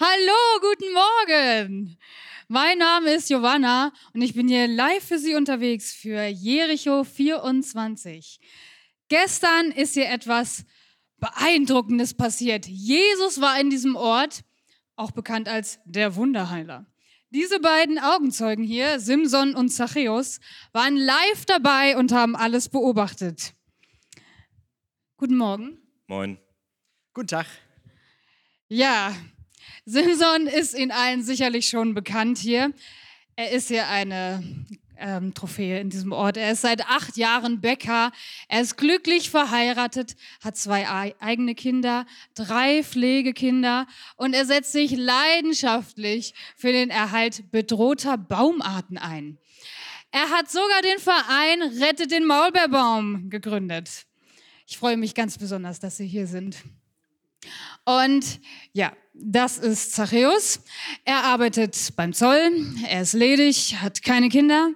Hallo, guten Morgen. Mein Name ist Giovanna und ich bin hier live für Sie unterwegs für Jericho 24. Gestern ist hier etwas Beeindruckendes passiert. Jesus war in diesem Ort, auch bekannt als der Wunderheiler. Diese beiden Augenzeugen hier, Simson und Zachäus, waren live dabei und haben alles beobachtet. Guten Morgen. Moin. Guten Tag. Ja, Simson ist Ihnen allen sicherlich schon bekannt hier. Er ist hier eine ähm, Trophäe in diesem Ort. Er ist seit acht Jahren Bäcker. Er ist glücklich verheiratet, hat zwei eigene Kinder, drei Pflegekinder und er setzt sich leidenschaftlich für den Erhalt bedrohter Baumarten ein. Er hat sogar den Verein Rettet den Maulbeerbaum gegründet. Ich freue mich ganz besonders, dass Sie hier sind. Und ja, das ist Zachäus. Er arbeitet beim Zoll, er ist ledig, hat keine Kinder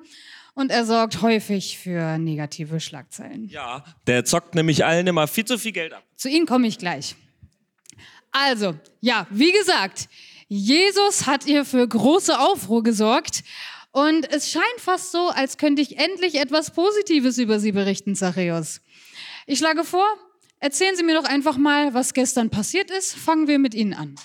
und er sorgt häufig für negative Schlagzeilen. Ja, der zockt nämlich allen immer viel zu viel Geld ab. Zu Ihnen komme ich gleich. Also, ja, wie gesagt, Jesus hat hier für große Aufruhr gesorgt und es scheint fast so, als könnte ich endlich etwas Positives über Sie berichten, Zachäus. Ich schlage vor, Erzählen Sie mir doch einfach mal, was gestern passiert ist. Fangen wir mit Ihnen an.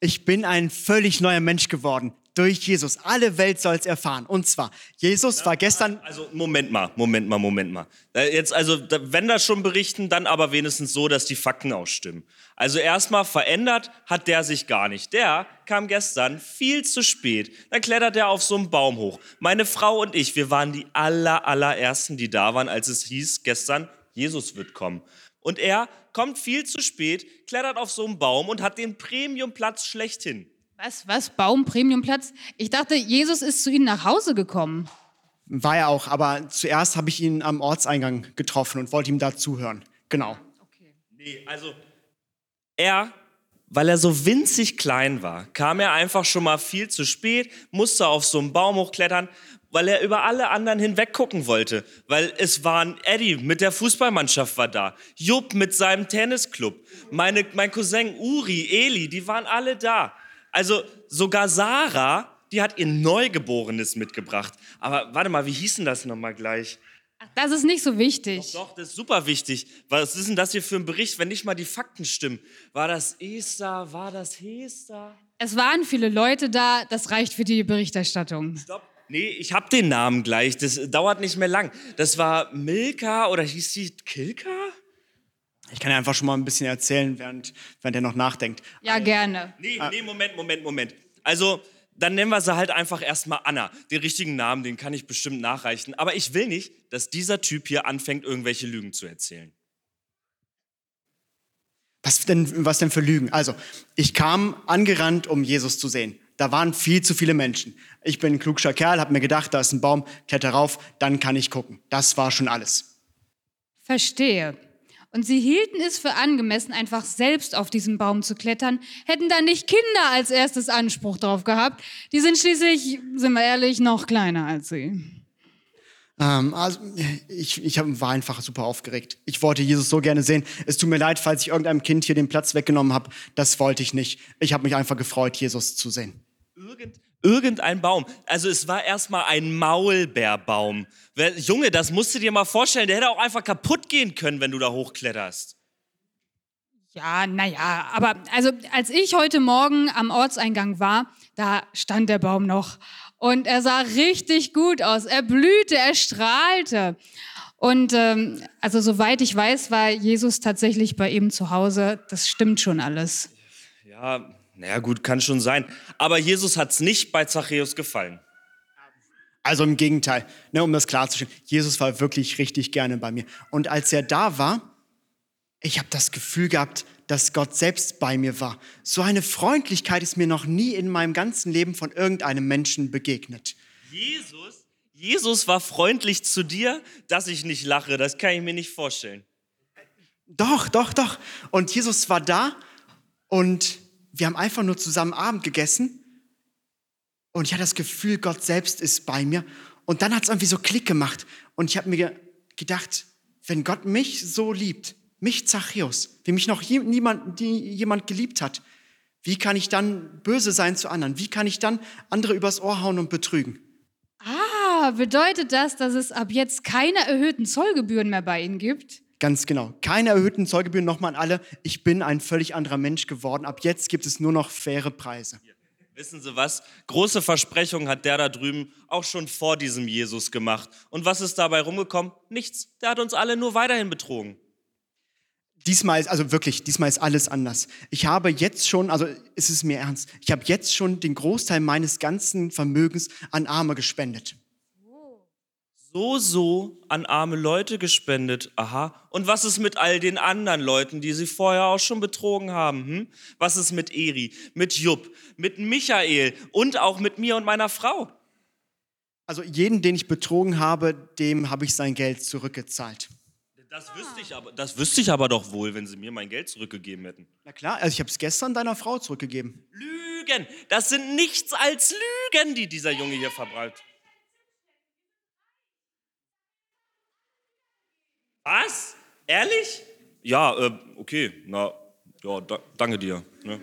Ich bin ein völlig neuer Mensch geworden. Durch Jesus. Alle Welt soll es erfahren. Und zwar, Jesus war gestern. Also, Moment mal, Moment mal, Moment mal. Jetzt, also, wenn das schon berichten, dann aber wenigstens so, dass die Fakten ausstimmen. Also, erstmal verändert hat der sich gar nicht. Der kam gestern viel zu spät. Dann klettert er auf so einen Baum hoch. Meine Frau und ich, wir waren die aller, allerersten, die da waren, als es hieß, gestern, Jesus wird kommen. Und er kommt viel zu spät, klettert auf so einen Baum und hat den Premiumplatz schlechthin. Was, was, Baum, Premiumplatz? Ich dachte, Jesus ist zu Ihnen nach Hause gekommen. War er auch, aber zuerst habe ich ihn am Ortseingang getroffen und wollte ihm da zuhören. Genau. Okay. Nee, also er, weil er so winzig klein war, kam er einfach schon mal viel zu spät, musste auf so einen Baum hochklettern, weil er über alle anderen hinweg gucken wollte, weil es waren Eddie mit der Fußballmannschaft war da, Jupp mit seinem Tennisclub, meine, mein Cousin Uri, Eli, die waren alle da. Also sogar Sarah, die hat ihr Neugeborenes mitgebracht. Aber warte mal, wie hieß denn das nochmal gleich? Ach, das ist nicht so wichtig. Doch, doch, das ist super wichtig. Was ist denn das hier für ein Bericht, wenn nicht mal die Fakten stimmen? War das Esther? War das Hester? Es waren viele Leute da, das reicht für die Berichterstattung. Stopp. Nee, ich hab den Namen gleich. Das dauert nicht mehr lang. Das war Milka oder hieß sie Kilka? Ich kann ja einfach schon mal ein bisschen erzählen, während, während er noch nachdenkt. Ja, gerne. Nee, nee, Moment, Moment, Moment. Also, dann nennen wir sie halt einfach erstmal Anna. Den richtigen Namen, den kann ich bestimmt nachreichen. Aber ich will nicht, dass dieser Typ hier anfängt, irgendwelche Lügen zu erzählen. Was denn, was denn für Lügen? Also, ich kam angerannt, um Jesus zu sehen. Da waren viel zu viele Menschen. Ich bin ein klugscher Kerl, habe mir gedacht, da ist ein Baum, kletter rauf, dann kann ich gucken. Das war schon alles. Verstehe. Und sie hielten es für angemessen, einfach selbst auf diesen Baum zu klettern, hätten dann nicht Kinder als erstes Anspruch drauf gehabt. Die sind schließlich, sind wir ehrlich, noch kleiner als sie. Ähm, also ich, ich war einfach super aufgeregt. Ich wollte Jesus so gerne sehen. Es tut mir leid, falls ich irgendeinem Kind hier den Platz weggenommen habe. Das wollte ich nicht. Ich habe mich einfach gefreut, Jesus zu sehen. Irgend, irgendein Baum. Also es war erstmal ein Maulbeerbaum. Junge, das musst du dir mal vorstellen. Der hätte auch einfach kaputt gehen können, wenn du da hochkletterst. Ja, naja, aber also als ich heute Morgen am Ortseingang war, da stand der Baum noch und er sah richtig gut aus. Er blühte, er strahlte. Und ähm, also soweit ich weiß, war Jesus tatsächlich bei ihm zu Hause. Das stimmt schon alles. Ja, naja gut, kann schon sein. Aber Jesus hat es nicht bei Zachäus gefallen. Also im Gegenteil, ne, um das klarzustellen, Jesus war wirklich richtig gerne bei mir. Und als er da war, ich habe das Gefühl gehabt, dass Gott selbst bei mir war. So eine Freundlichkeit ist mir noch nie in meinem ganzen Leben von irgendeinem Menschen begegnet. Jesus? Jesus war freundlich zu dir, dass ich nicht lache. Das kann ich mir nicht vorstellen. Doch, doch, doch. Und Jesus war da und wir haben einfach nur zusammen Abend gegessen und ich hatte das Gefühl, Gott selbst ist bei mir. Und dann hat es irgendwie so Klick gemacht und ich habe mir gedacht, wenn Gott mich so liebt, mich Zachäus, wie mich noch niemand, jemand geliebt hat, Wie kann ich dann böse sein zu anderen? Wie kann ich dann andere übers Ohr hauen und betrügen? Ah, bedeutet das, dass es ab jetzt keine erhöhten Zollgebühren mehr bei Ihnen gibt? Ganz genau. Keine erhöhten Zollgebühren nochmal an alle. Ich bin ein völlig anderer Mensch geworden. Ab jetzt gibt es nur noch faire Preise. Wissen Sie was? Große Versprechungen hat der da drüben auch schon vor diesem Jesus gemacht. Und was ist dabei rumgekommen? Nichts. Der hat uns alle nur weiterhin betrogen. Diesmal ist, also wirklich, diesmal ist alles anders. Ich habe jetzt schon, also ist es mir ernst, ich habe jetzt schon den Großteil meines ganzen Vermögens an Arme gespendet. So, so an arme Leute gespendet. Aha. Und was ist mit all den anderen Leuten, die sie vorher auch schon betrogen haben? Hm? Was ist mit Eri, mit Jupp, mit Michael und auch mit mir und meiner Frau? Also jeden, den ich betrogen habe, dem habe ich sein Geld zurückgezahlt. Das wüsste, ich aber, das wüsste ich aber doch wohl, wenn sie mir mein Geld zurückgegeben hätten. Na klar, also ich habe es gestern deiner Frau zurückgegeben. Lügen! Das sind nichts als Lügen, die dieser Junge hier verbreitet. Was? Ehrlich? Ja, äh, okay. Na, ja, da, danke dir. Ne?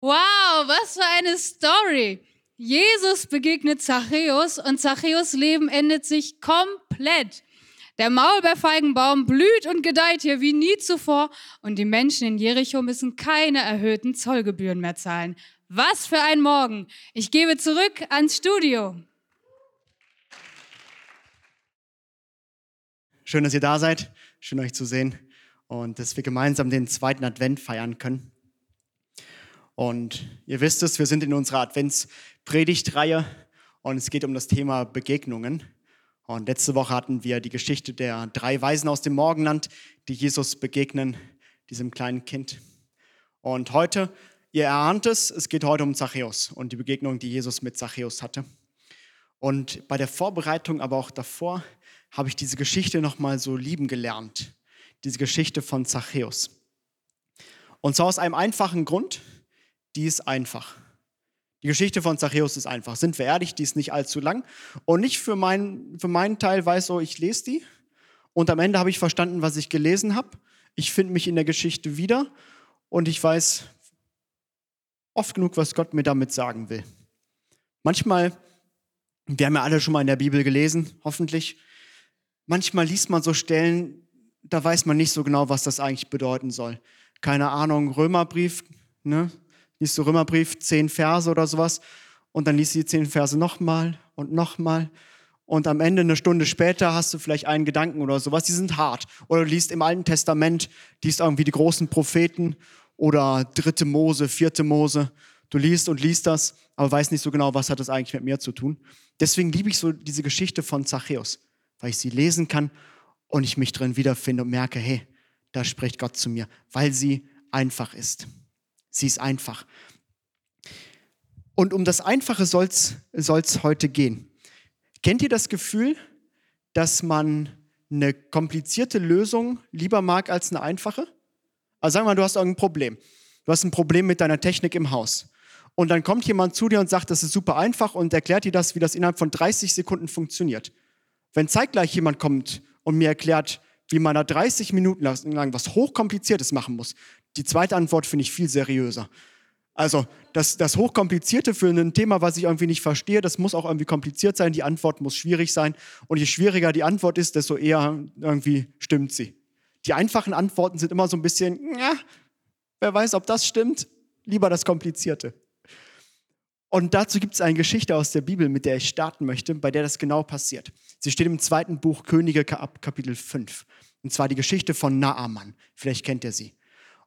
Wow, was für eine Story. Jesus begegnet Zachäus und Zachäus Leben endet sich komplett. Der Maulbeerfeigenbaum blüht und gedeiht hier wie nie zuvor und die Menschen in Jericho müssen keine erhöhten Zollgebühren mehr zahlen. Was für ein Morgen! Ich gebe zurück ans Studio. Schön, dass ihr da seid. Schön, euch zu sehen. Und dass wir gemeinsam den zweiten Advent feiern können. Und ihr wisst es, wir sind in unserer Adventspredigtreihe und es geht um das Thema Begegnungen. Und letzte Woche hatten wir die Geschichte der drei Weisen aus dem Morgenland, die Jesus begegnen, diesem kleinen Kind. Und heute, ihr erahnt es, es geht heute um Zachäus und die Begegnung, die Jesus mit Zachäus hatte. Und bei der Vorbereitung, aber auch davor, habe ich diese Geschichte nochmal so lieben gelernt. Diese Geschichte von Zachäus. Und zwar aus einem einfachen Grund, die ist einfach. Die Geschichte von Zachäus ist einfach. Sind wir ehrlich, die ist nicht allzu lang. Und nicht für, mein, für meinen Teil weiß so, ich lese die. Und am Ende habe ich verstanden, was ich gelesen habe. Ich finde mich in der Geschichte wieder. Und ich weiß oft genug, was Gott mir damit sagen will. Manchmal, wir haben ja alle schon mal in der Bibel gelesen, hoffentlich. Manchmal liest man so Stellen, da weiß man nicht so genau, was das eigentlich bedeuten soll. Keine Ahnung, Römerbrief, ne? liest du Römerbrief, zehn Verse oder sowas und dann liest du die zehn Verse nochmal und nochmal und am Ende, eine Stunde später, hast du vielleicht einen Gedanken oder sowas, die sind hart. Oder du liest im Alten Testament, liest irgendwie die großen Propheten oder dritte Mose, vierte Mose. Du liest und liest das, aber weißt nicht so genau, was hat das eigentlich mit mir zu tun. Deswegen liebe ich so diese Geschichte von Zachäus, weil ich sie lesen kann und ich mich drin wiederfinde und merke, hey, da spricht Gott zu mir, weil sie einfach ist. Sie ist einfach. Und um das Einfache soll es heute gehen. Kennt ihr das Gefühl, dass man eine komplizierte Lösung lieber mag als eine einfache? Also sagen wir mal, du hast irgendein Problem. Du hast ein Problem mit deiner Technik im Haus. Und dann kommt jemand zu dir und sagt, das ist super einfach und erklärt dir das, wie das innerhalb von 30 Sekunden funktioniert. Wenn zeitgleich jemand kommt und mir erklärt, wie man da 30 Minuten lang was Hochkompliziertes machen muss, die zweite Antwort finde ich viel seriöser. Also das, das Hochkomplizierte für ein Thema, was ich irgendwie nicht verstehe, das muss auch irgendwie kompliziert sein. Die Antwort muss schwierig sein. Und je schwieriger die Antwort ist, desto eher irgendwie stimmt sie. Die einfachen Antworten sind immer so ein bisschen, ja, wer weiß, ob das stimmt. Lieber das Komplizierte. Und dazu gibt es eine Geschichte aus der Bibel, mit der ich starten möchte, bei der das genau passiert. Sie steht im zweiten Buch Könige Kapitel 5. Und zwar die Geschichte von Naaman. Vielleicht kennt ihr sie.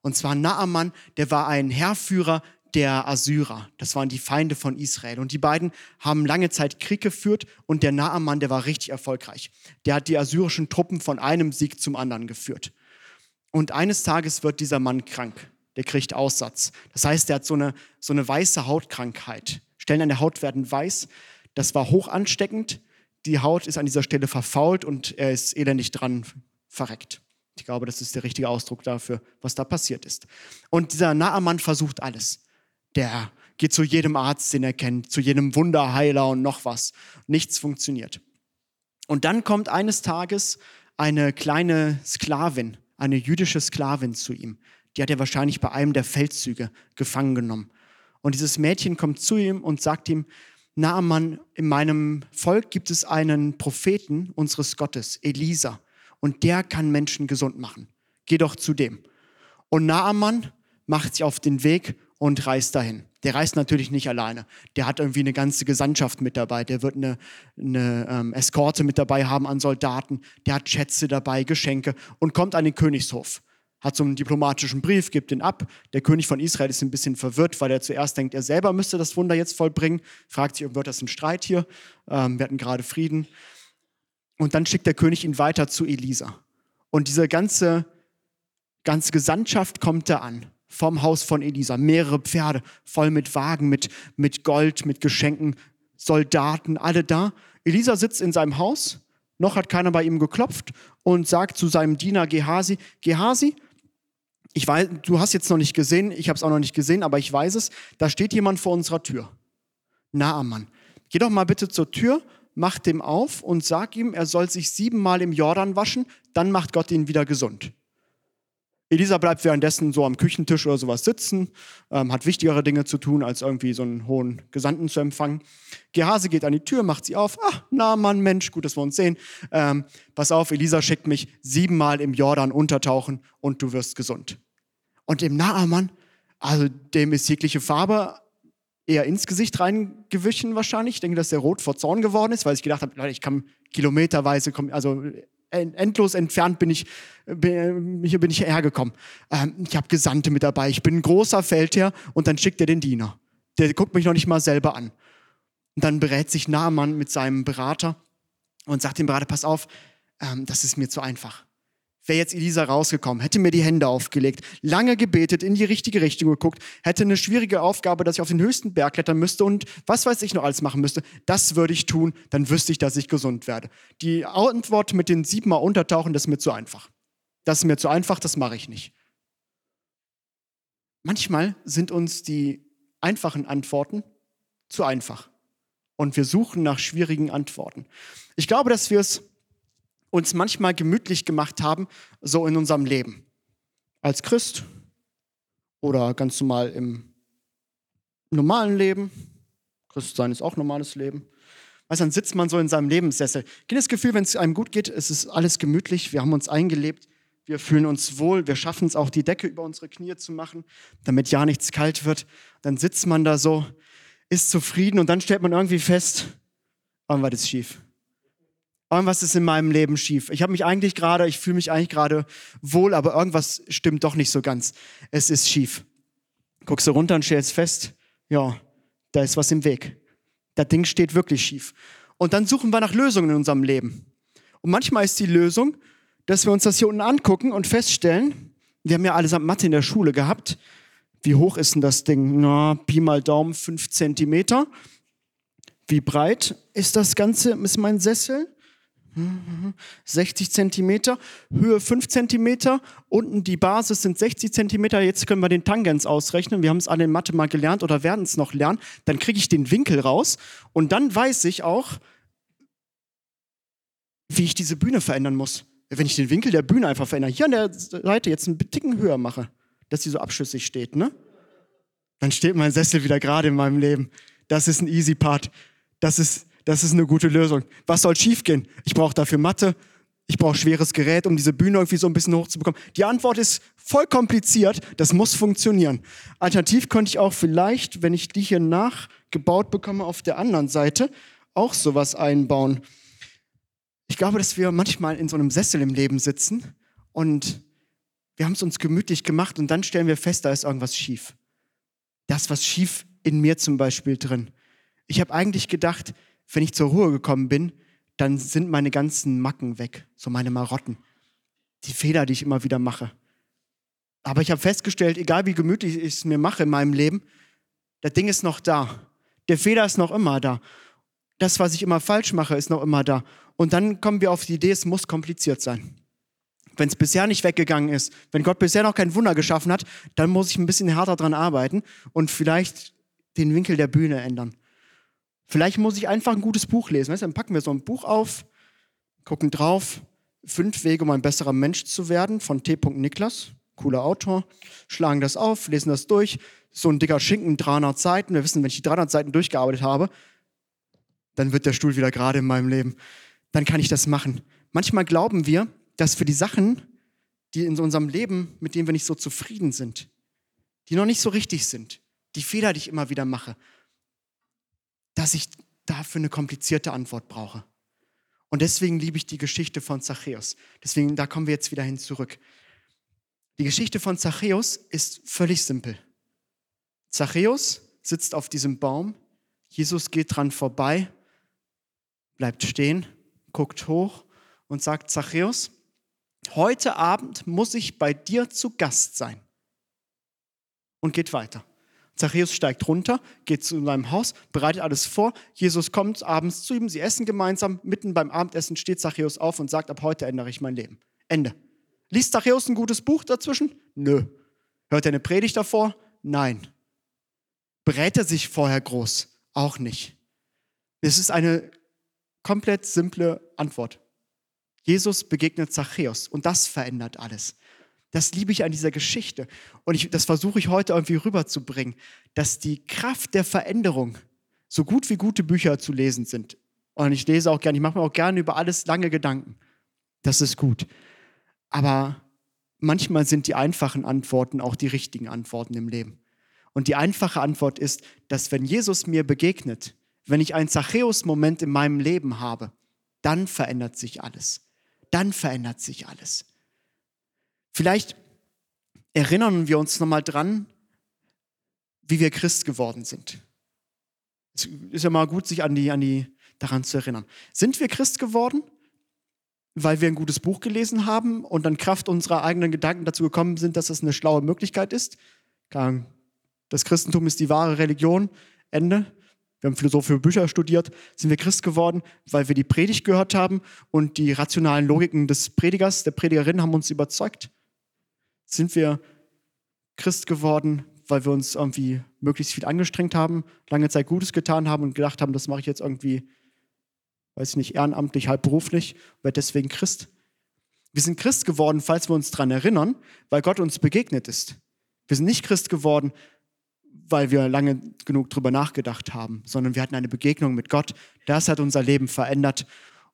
Und zwar Naaman, der war ein Herrführer der Assyrer. Das waren die Feinde von Israel. Und die beiden haben lange Zeit Krieg geführt und der Naaman, der war richtig erfolgreich. Der hat die assyrischen Truppen von einem Sieg zum anderen geführt. Und eines Tages wird dieser Mann krank. Der kriegt Aussatz. Das heißt, der hat so eine, so eine weiße Hautkrankheit. Stellen an der Haut werden weiß. Das war hoch ansteckend. Die Haut ist an dieser Stelle verfault und er ist elendig dran verreckt. Ich glaube, das ist der richtige Ausdruck dafür, was da passiert ist. Und dieser Naaman versucht alles. Der geht zu jedem Arzt, den er kennt, zu jedem Wunderheiler und noch was. Nichts funktioniert. Und dann kommt eines Tages eine kleine Sklavin, eine jüdische Sklavin zu ihm, Die hat er wahrscheinlich bei einem der Feldzüge gefangen genommen. Und dieses Mädchen kommt zu ihm und sagt ihm, Naaman, in meinem Volk gibt es einen Propheten unseres Gottes, Elisa, und der kann Menschen gesund machen. Geh doch zu dem. Und Naaman macht sich auf den Weg und reist dahin. Der reist natürlich nicht alleine. Der hat irgendwie eine ganze Gesandtschaft mit dabei. Der wird eine, eine ähm, Eskorte mit dabei haben an Soldaten. Der hat Schätze dabei, Geschenke und kommt an den Königshof. Hat so einen diplomatischen Brief, gibt den ab. Der König von Israel ist ein bisschen verwirrt, weil er zuerst denkt, er selber müsste das Wunder jetzt vollbringen. Fragt sich, wird das ein Streit hier? Ähm, wir hatten gerade Frieden. Und dann schickt der König ihn weiter zu Elisa. Und diese ganze, ganze Gesandtschaft kommt da an vom Haus von Elisa. Mehrere Pferde, voll mit Wagen, mit, mit Gold, mit Geschenken, Soldaten, alle da. Elisa sitzt in seinem Haus, noch hat keiner bei ihm geklopft und sagt zu seinem Diener Gehasi, Gehasi, ich weiß, du hast jetzt noch nicht gesehen, ich habe es auch noch nicht gesehen, aber ich weiß es, da steht jemand vor unserer Tür. Naaman, geh doch mal bitte zur Tür, mach dem auf und sag ihm, er soll sich siebenmal im Jordan waschen, dann macht Gott ihn wieder gesund. Elisa bleibt währenddessen so am Küchentisch oder sowas sitzen, ähm, hat wichtigere Dinge zu tun, als irgendwie so einen hohen Gesandten zu empfangen. Gehase geht an die Tür, macht sie auf. Ah, na Mann, Mensch, gut, dass wir uns sehen. Ähm, pass auf, Elisa schickt mich siebenmal im Jordan untertauchen und du wirst gesund. Und dem Naaman, also dem ist jegliche Farbe eher ins Gesicht reingewichen wahrscheinlich. Ich denke, dass der rot vor Zorn geworden ist, weil ich gedacht habe, ich kann kilometerweise, also endlos entfernt bin ich, hier bin ich hergekommen. Ähm, ich habe Gesandte mit dabei, ich bin ein großer Feldherr und dann schickt er den Diener. Der guckt mich noch nicht mal selber an. Und dann berät sich Naaman mit seinem Berater und sagt dem Berater, pass auf, ähm, das ist mir zu einfach wäre jetzt Elisa rausgekommen, hätte mir die Hände aufgelegt, lange gebetet, in die richtige Richtung geguckt, hätte eine schwierige Aufgabe, dass ich auf den höchsten Berg klettern müsste und was weiß ich noch alles machen müsste. Das würde ich tun, dann wüsste ich, dass ich gesund werde. Die Antwort mit den siebenmal Untertauchen, das ist mir zu einfach. Das ist mir zu einfach, das mache ich nicht. Manchmal sind uns die einfachen Antworten zu einfach. Und wir suchen nach schwierigen Antworten. Ich glaube, dass wir es uns manchmal gemütlich gemacht haben, so in unserem Leben. Als Christ oder ganz normal im normalen Leben. Christsein ist auch normales Leben. Weißt, dann sitzt man so in seinem Lebenssessel. Kennt das Gefühl, wenn es einem gut geht, es ist alles gemütlich, wir haben uns eingelebt, wir fühlen uns wohl, wir schaffen es auch, die Decke über unsere Knie zu machen, damit ja nichts kalt wird. Dann sitzt man da so, ist zufrieden und dann stellt man irgendwie fest, irgendwas ist schief irgendwas ist in meinem Leben schief. Ich habe mich eigentlich gerade, ich fühle mich eigentlich gerade wohl, aber irgendwas stimmt doch nicht so ganz. Es ist schief. Guckst du runter und stellst fest, ja, da ist was im Weg. Das Ding steht wirklich schief. Und dann suchen wir nach Lösungen in unserem Leben. Und manchmal ist die Lösung, dass wir uns das hier unten angucken und feststellen, wir haben ja allesamt Mathe in der Schule gehabt. Wie hoch ist denn das Ding? Na, Pi mal Daumen, fünf Zentimeter. Wie breit ist das Ganze? Ist mein Sessel? 60 Zentimeter, Höhe 5 Zentimeter, unten die Basis sind 60 Zentimeter. Jetzt können wir den Tangens ausrechnen. Wir haben es alle in Mathe mal gelernt oder werden es noch lernen. Dann kriege ich den Winkel raus und dann weiß ich auch, wie ich diese Bühne verändern muss. Wenn ich den Winkel der Bühne einfach verändere, hier an der Seite jetzt einen Ticken höher mache, dass sie so abschüssig steht, ne? Dann steht mein Sessel wieder gerade in meinem Leben. Das ist ein easy Part. Das ist das ist eine gute Lösung. Was soll schiefgehen? Ich brauche dafür Mathe, ich brauche schweres Gerät, um diese Bühne irgendwie so ein bisschen hochzubekommen. Die Antwort ist voll kompliziert, das muss funktionieren. Alternativ könnte ich auch vielleicht, wenn ich die hier nachgebaut bekomme, auf der anderen Seite auch sowas einbauen. Ich glaube, dass wir manchmal in so einem Sessel im Leben sitzen und wir haben es uns gemütlich gemacht und dann stellen wir fest, da ist irgendwas schief. Da ist was schief in mir zum Beispiel drin. Ich habe eigentlich gedacht, wenn ich zur Ruhe gekommen bin, dann sind meine ganzen Macken weg, so meine Marotten, die Fehler, die ich immer wieder mache. Aber ich habe festgestellt, egal wie gemütlich ich es mir mache in meinem Leben, das Ding ist noch da. Der Fehler ist noch immer da. Das, was ich immer falsch mache, ist noch immer da. Und dann kommen wir auf die Idee, es muss kompliziert sein. Wenn es bisher nicht weggegangen ist, wenn Gott bisher noch kein Wunder geschaffen hat, dann muss ich ein bisschen härter dran arbeiten und vielleicht den Winkel der Bühne ändern. Vielleicht muss ich einfach ein gutes Buch lesen. Weißt, dann packen wir so ein Buch auf, gucken drauf. Fünf Wege, um ein besserer Mensch zu werden von T. Niklas. cooler Autor, schlagen das auf, lesen das durch. So ein dicker Schinken, 300 Seiten. Wir wissen, wenn ich die 300 Seiten durchgearbeitet habe, dann wird der Stuhl wieder gerade in meinem Leben. Dann kann ich das machen. Manchmal glauben wir, dass für die Sachen, die in unserem Leben, mit denen wir nicht so zufrieden sind, die noch nicht so richtig sind, die Fehler, die ich immer wieder mache, dass ich dafür eine komplizierte Antwort brauche. Und deswegen liebe ich die Geschichte von Zachäus. Deswegen, da kommen wir jetzt wieder hin zurück. Die Geschichte von Zachäus ist völlig simpel. Zachäus sitzt auf diesem Baum, Jesus geht dran vorbei, bleibt stehen, guckt hoch und sagt, Zachäus, heute Abend muss ich bei dir zu Gast sein. Und geht weiter. Zachäus steigt runter, geht zu seinem Haus, bereitet alles vor. Jesus kommt abends zu ihm, sie essen gemeinsam. Mitten beim Abendessen steht Zachäus auf und sagt, ab heute ändere ich mein Leben. Ende. Liest Zachäus ein gutes Buch dazwischen? Nö. Hört er eine Predigt davor? Nein. Berät er sich vorher groß? Auch nicht. Es ist eine komplett simple Antwort. Jesus begegnet Zachäus und das verändert alles. Das liebe ich an dieser Geschichte. Und ich, das versuche ich heute irgendwie rüberzubringen, dass die Kraft der Veränderung so gut wie gute Bücher zu lesen sind. Und ich lese auch gerne, ich mache mir auch gerne über alles lange Gedanken. Das ist gut. Aber manchmal sind die einfachen Antworten auch die richtigen Antworten im Leben. Und die einfache Antwort ist, dass wenn Jesus mir begegnet, wenn ich einen Zachäus-Moment in meinem Leben habe, dann verändert sich alles. Dann verändert sich alles. Vielleicht erinnern wir uns nochmal dran, wie wir Christ geworden sind. Es ist ja mal gut, sich an die, an die, daran zu erinnern. Sind wir Christ geworden, weil wir ein gutes Buch gelesen haben und dann Kraft unserer eigenen Gedanken dazu gekommen sind, dass das eine schlaue Möglichkeit ist? Das Christentum ist die wahre Religion. Ende. Wir haben philosophische Bücher studiert. Sind wir Christ geworden, weil wir die Predigt gehört haben und die rationalen Logiken des Predigers, der Predigerin haben uns überzeugt? Sind wir Christ geworden, weil wir uns irgendwie möglichst viel angestrengt haben, lange Zeit Gutes getan haben und gedacht haben, das mache ich jetzt irgendwie, weiß ich nicht, ehrenamtlich, halb beruflich, werde deswegen Christ? Wir sind Christ geworden, falls wir uns daran erinnern, weil Gott uns begegnet ist. Wir sind nicht Christ geworden, weil wir lange genug drüber nachgedacht haben, sondern wir hatten eine Begegnung mit Gott. Das hat unser Leben verändert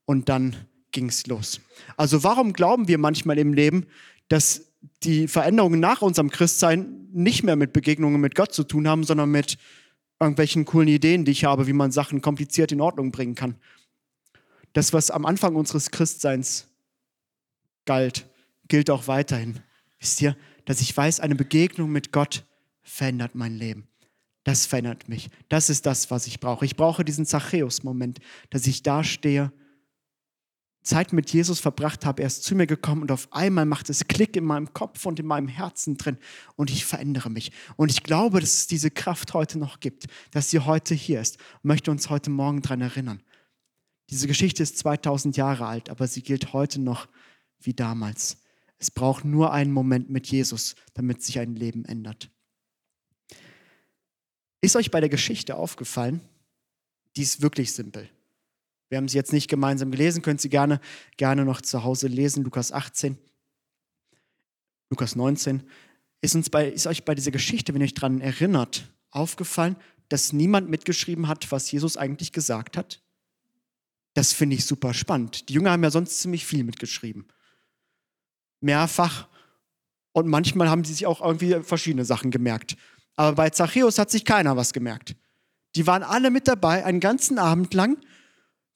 und dann ging es los. Also warum glauben wir manchmal im Leben, dass die Veränderungen nach unserem Christsein nicht mehr mit Begegnungen mit Gott zu tun haben, sondern mit irgendwelchen coolen Ideen, die ich habe, wie man Sachen kompliziert in Ordnung bringen kann. Das, was am Anfang unseres Christseins galt, gilt auch weiterhin. Wisst ihr, dass ich weiß, eine Begegnung mit Gott verändert mein Leben. Das verändert mich. Das ist das, was ich brauche. Ich brauche diesen Zachäus-Moment, dass ich da stehe Zeit mit Jesus verbracht habe, er ist zu mir gekommen und auf einmal macht es Klick in meinem Kopf und in meinem Herzen drin und ich verändere mich. Und ich glaube, dass es diese Kraft heute noch gibt, dass sie heute hier ist und möchte uns heute Morgen daran erinnern. Diese Geschichte ist 2000 Jahre alt, aber sie gilt heute noch wie damals. Es braucht nur einen Moment mit Jesus, damit sich ein Leben ändert. Ist euch bei der Geschichte aufgefallen? Die ist wirklich simpel. Wir haben sie jetzt nicht gemeinsam gelesen, könnt sie gerne, gerne noch zu Hause lesen, Lukas 18, Lukas 19. Ist, uns bei, ist euch bei dieser Geschichte, wenn ihr euch daran erinnert, aufgefallen, dass niemand mitgeschrieben hat, was Jesus eigentlich gesagt hat? Das finde ich super spannend. Die Jünger haben ja sonst ziemlich viel mitgeschrieben. Mehrfach. Und manchmal haben sie sich auch irgendwie verschiedene Sachen gemerkt. Aber bei Zachäus hat sich keiner was gemerkt. Die waren alle mit dabei, einen ganzen Abend lang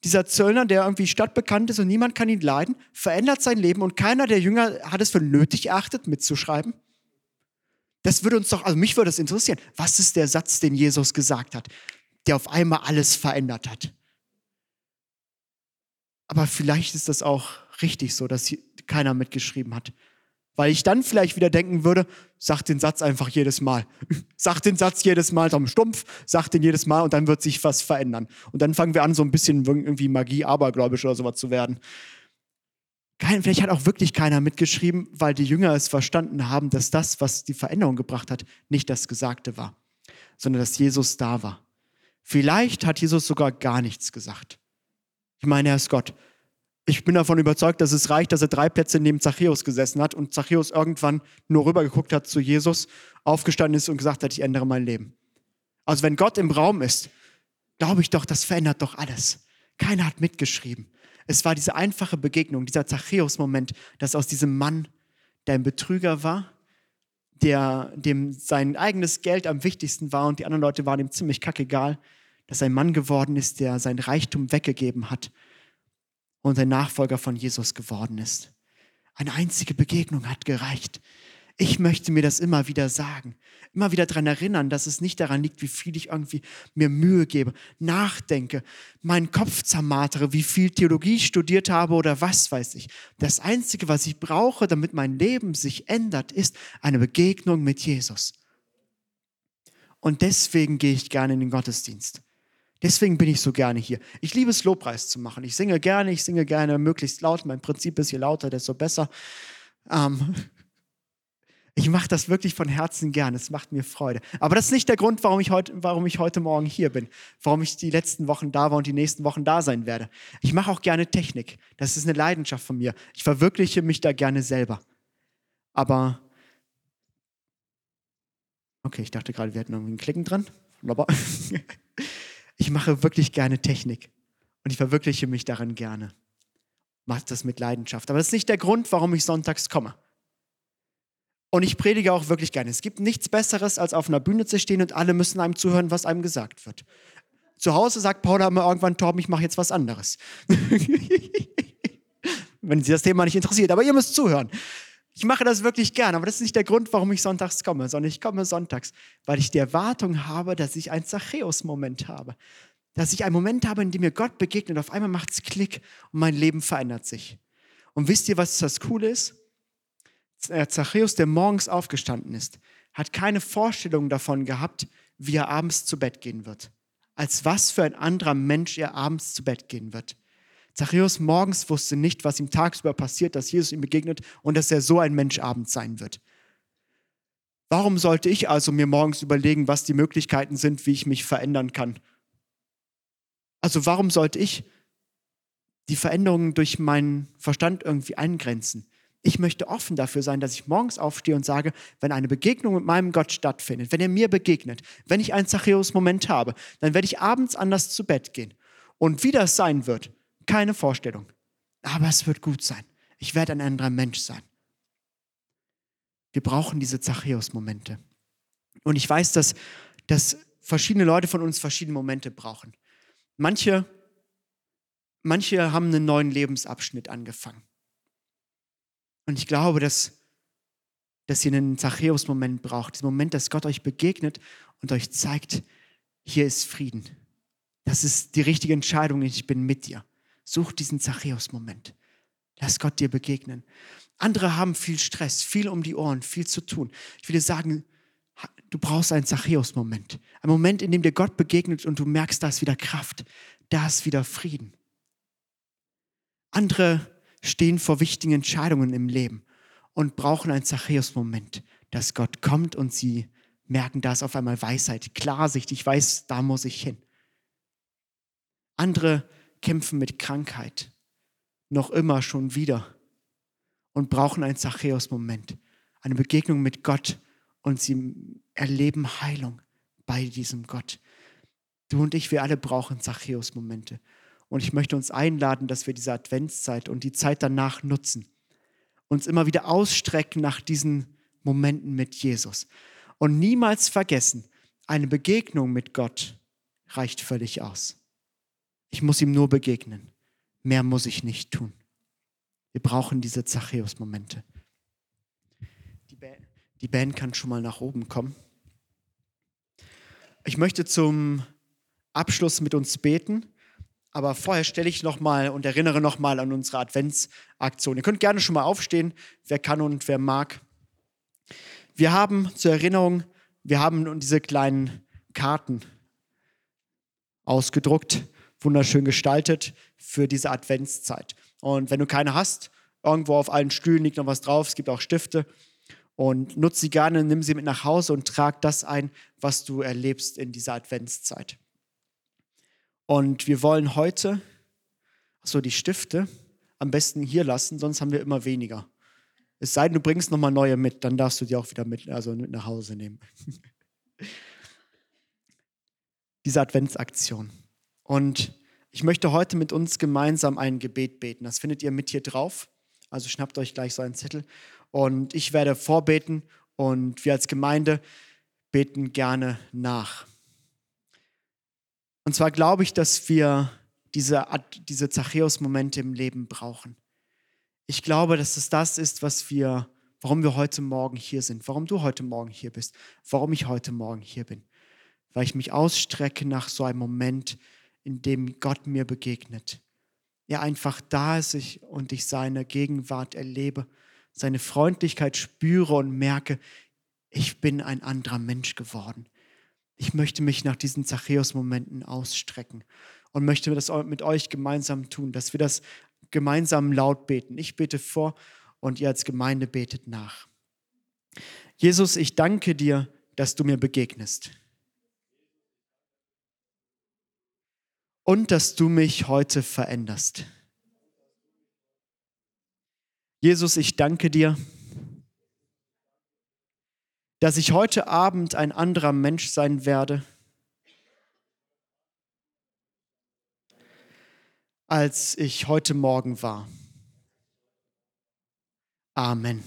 dieser Zöllner, der irgendwie stadtbekannt ist und niemand kann ihn leiden, verändert sein Leben und keiner der Jünger hat es für nötig erachtet, mitzuschreiben? Das würde uns doch, also mich würde es interessieren. Was ist der Satz, den Jesus gesagt hat, der auf einmal alles verändert hat? Aber vielleicht ist das auch richtig so, dass keiner mitgeschrieben hat. Weil ich dann vielleicht wieder denken würde, sag den Satz einfach jedes Mal. Sag den Satz jedes Mal, Tom Stumpf, sag den jedes Mal und dann wird sich was verändern. Und dann fangen wir an, so ein bisschen irgendwie Magie, abergläubisch oder sowas zu werden. Kein, vielleicht hat auch wirklich keiner mitgeschrieben, weil die Jünger es verstanden haben, dass das, was die Veränderung gebracht hat, nicht das Gesagte war, sondern dass Jesus da war. Vielleicht hat Jesus sogar gar nichts gesagt. Ich meine, er ist Gott. Ich bin davon überzeugt, dass es reicht, dass er drei Plätze neben Zachäus gesessen hat und Zachäus irgendwann nur rübergeguckt hat zu Jesus, aufgestanden ist und gesagt hat, ich ändere mein Leben. Also wenn Gott im Raum ist, glaube ich doch, das verändert doch alles. Keiner hat mitgeschrieben. Es war diese einfache Begegnung, dieser Zachäus-Moment, dass aus diesem Mann, der ein Betrüger war, der, dem sein eigenes Geld am wichtigsten war und die anderen Leute waren ihm ziemlich kackegal, dass ein Mann geworden ist, der sein Reichtum weggegeben hat und ein Nachfolger von Jesus geworden ist. Eine einzige Begegnung hat gereicht. Ich möchte mir das immer wieder sagen, immer wieder daran erinnern, dass es nicht daran liegt, wie viel ich irgendwie mir Mühe gebe, nachdenke, meinen Kopf zermartere, wie viel Theologie studiert habe oder was weiß ich. Das Einzige, was ich brauche, damit mein Leben sich ändert, ist eine Begegnung mit Jesus. Und deswegen gehe ich gerne in den Gottesdienst. Deswegen bin ich so gerne hier. Ich liebe es, Lobpreis zu machen. Ich singe gerne, ich singe gerne möglichst laut. Mein Prinzip ist, je lauter, desto besser. Ähm, ich mache das wirklich von Herzen gern. Es macht mir Freude. Aber das ist nicht der Grund, warum ich, heute, warum ich heute Morgen hier bin, warum ich die letzten Wochen da war und die nächsten Wochen da sein werde. Ich mache auch gerne Technik. Das ist eine Leidenschaft von mir. Ich verwirkliche mich da gerne selber. Aber, okay, ich dachte gerade, wir hätten irgendwie einen Klicken dran. Ich mache wirklich gerne Technik und ich verwirkliche mich daran gerne. Mache das mit Leidenschaft. Aber das ist nicht der Grund, warum ich sonntags komme. Und ich predige auch wirklich gerne. Es gibt nichts Besseres, als auf einer Bühne zu stehen und alle müssen einem zuhören, was einem gesagt wird. Zu Hause sagt Paula immer irgendwann, Torben, ich mache jetzt was anderes. Wenn Sie das Thema nicht interessiert, aber ihr müsst zuhören. Ich mache das wirklich gerne, aber das ist nicht der Grund, warum ich sonntags komme, sondern ich komme sonntags, weil ich die Erwartung habe, dass ich einen Zachäus-Moment habe. Dass ich einen Moment habe, in dem mir Gott begegnet, auf einmal macht es Klick und mein Leben verändert sich. Und wisst ihr, was das Coole ist? der Zachäus, der morgens aufgestanden ist, hat keine Vorstellung davon gehabt, wie er abends zu Bett gehen wird. Als was für ein anderer Mensch er abends zu Bett gehen wird. Zachäus morgens wusste nicht, was ihm tagsüber passiert, dass Jesus ihm begegnet und dass er so ein Mensch abends sein wird. Warum sollte ich also mir morgens überlegen, was die Möglichkeiten sind, wie ich mich verändern kann? Also warum sollte ich die Veränderungen durch meinen Verstand irgendwie eingrenzen? Ich möchte offen dafür sein, dass ich morgens aufstehe und sage, wenn eine Begegnung mit meinem Gott stattfindet, wenn er mir begegnet, wenn ich einen Zachäus-Moment habe, dann werde ich abends anders zu Bett gehen. Und wie das sein wird, keine Vorstellung. Aber es wird gut sein. Ich werde ein anderer Mensch sein. Wir brauchen diese Zachäus-Momente. Und ich weiß, dass, dass verschiedene Leute von uns verschiedene Momente brauchen. Manche, manche haben einen neuen Lebensabschnitt angefangen. Und ich glaube, dass, dass ihr einen Zachäus-Moment braucht. Diesen Moment, dass Gott euch begegnet und euch zeigt, hier ist Frieden. Das ist die richtige Entscheidung, ich bin mit dir. Such diesen Zachäus-Moment. Lass Gott dir begegnen. Andere haben viel Stress, viel um die Ohren, viel zu tun. Ich dir sagen, du brauchst einen Zachäus-Moment. Ein Moment, in dem dir Gott begegnet und du merkst, da ist wieder Kraft, da ist wieder Frieden. Andere stehen vor wichtigen Entscheidungen im Leben und brauchen einen Zachäus-Moment, dass Gott kommt und sie merken, da ist auf einmal Weisheit, Klarsicht, ich weiß, da muss ich hin. Andere kämpfen mit Krankheit, noch immer schon wieder und brauchen einen Zachäus-Moment, eine Begegnung mit Gott und sie erleben Heilung bei diesem Gott. Du und ich, wir alle brauchen Zachäus-Momente. Und ich möchte uns einladen, dass wir diese Adventszeit und die Zeit danach nutzen. Uns immer wieder ausstrecken nach diesen Momenten mit Jesus. Und niemals vergessen, eine Begegnung mit Gott reicht völlig aus. Ich muss ihm nur begegnen. Mehr muss ich nicht tun. Wir brauchen diese Zachäus-Momente. Die, die Band kann schon mal nach oben kommen. Ich möchte zum Abschluss mit uns beten. Aber vorher stelle ich nochmal und erinnere nochmal an unsere Adventsaktion. Ihr könnt gerne schon mal aufstehen, wer kann und wer mag. Wir haben zur Erinnerung, wir haben diese kleinen Karten ausgedruckt, wunderschön gestaltet für diese Adventszeit. Und wenn du keine hast, irgendwo auf allen Stühlen liegt noch was drauf, es gibt auch Stifte. Und nutze sie gerne, nimm sie mit nach Hause und trag das ein, was du erlebst in dieser Adventszeit. Und wir wollen heute, so die Stifte, am besten hier lassen, sonst haben wir immer weniger. Es sei denn, du bringst nochmal neue mit, dann darfst du die auch wieder mit, also mit nach Hause nehmen. Diese Adventsaktion. Und ich möchte heute mit uns gemeinsam ein Gebet beten. Das findet ihr mit hier drauf. Also schnappt euch gleich so einen Zettel. Und ich werde vorbeten und wir als Gemeinde beten gerne nach. Und zwar glaube ich, dass wir diese, diese Zachäus-Momente im Leben brauchen. Ich glaube, dass es das ist, was wir, warum wir heute Morgen hier sind, warum du heute Morgen hier bist, warum ich heute Morgen hier bin. Weil ich mich ausstrecke nach so einem Moment, in dem Gott mir begegnet. Er einfach da ist und ich seine Gegenwart erlebe, seine Freundlichkeit spüre und merke, ich bin ein anderer Mensch geworden. Ich möchte mich nach diesen Zachäus-Momenten ausstrecken und möchte das mit euch gemeinsam tun, dass wir das gemeinsam laut beten. Ich bete vor und ihr als Gemeinde betet nach. Jesus, ich danke dir, dass du mir begegnest. Und dass du mich heute veränderst. Jesus, ich danke dir, dass ich heute Abend ein anderer Mensch sein werde, als ich heute Morgen war. Amen.